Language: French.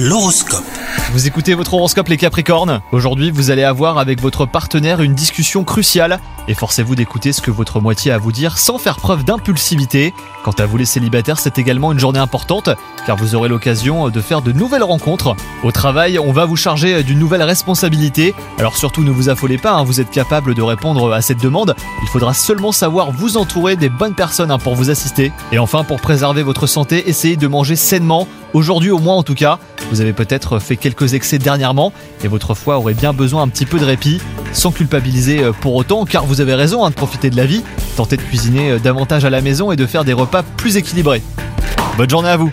L'horoscope. Vous écoutez votre horoscope les Capricornes Aujourd'hui, vous allez avoir avec votre partenaire une discussion cruciale. Efforcez-vous d'écouter ce que votre moitié a à vous dire sans faire preuve d'impulsivité. Quant à vous les célibataires, c'est également une journée importante car vous aurez l'occasion de faire de nouvelles rencontres. Au travail, on va vous charger d'une nouvelle responsabilité. Alors surtout ne vous affolez pas, hein, vous êtes capable de répondre à cette demande. Il faudra seulement savoir vous entourer des bonnes personnes hein, pour vous assister. Et enfin, pour préserver votre santé, essayez de manger sainement. Aujourd'hui au moins en tout cas, vous avez peut-être fait quelques excès dernièrement et votre foie aurait bien besoin un petit peu de répit, sans culpabiliser euh, pour autant, car vous avez raison hein, de profiter de la vie, tentez de cuisiner euh, davantage à la maison et de faire des repas plus équilibrés. Bonne journée à vous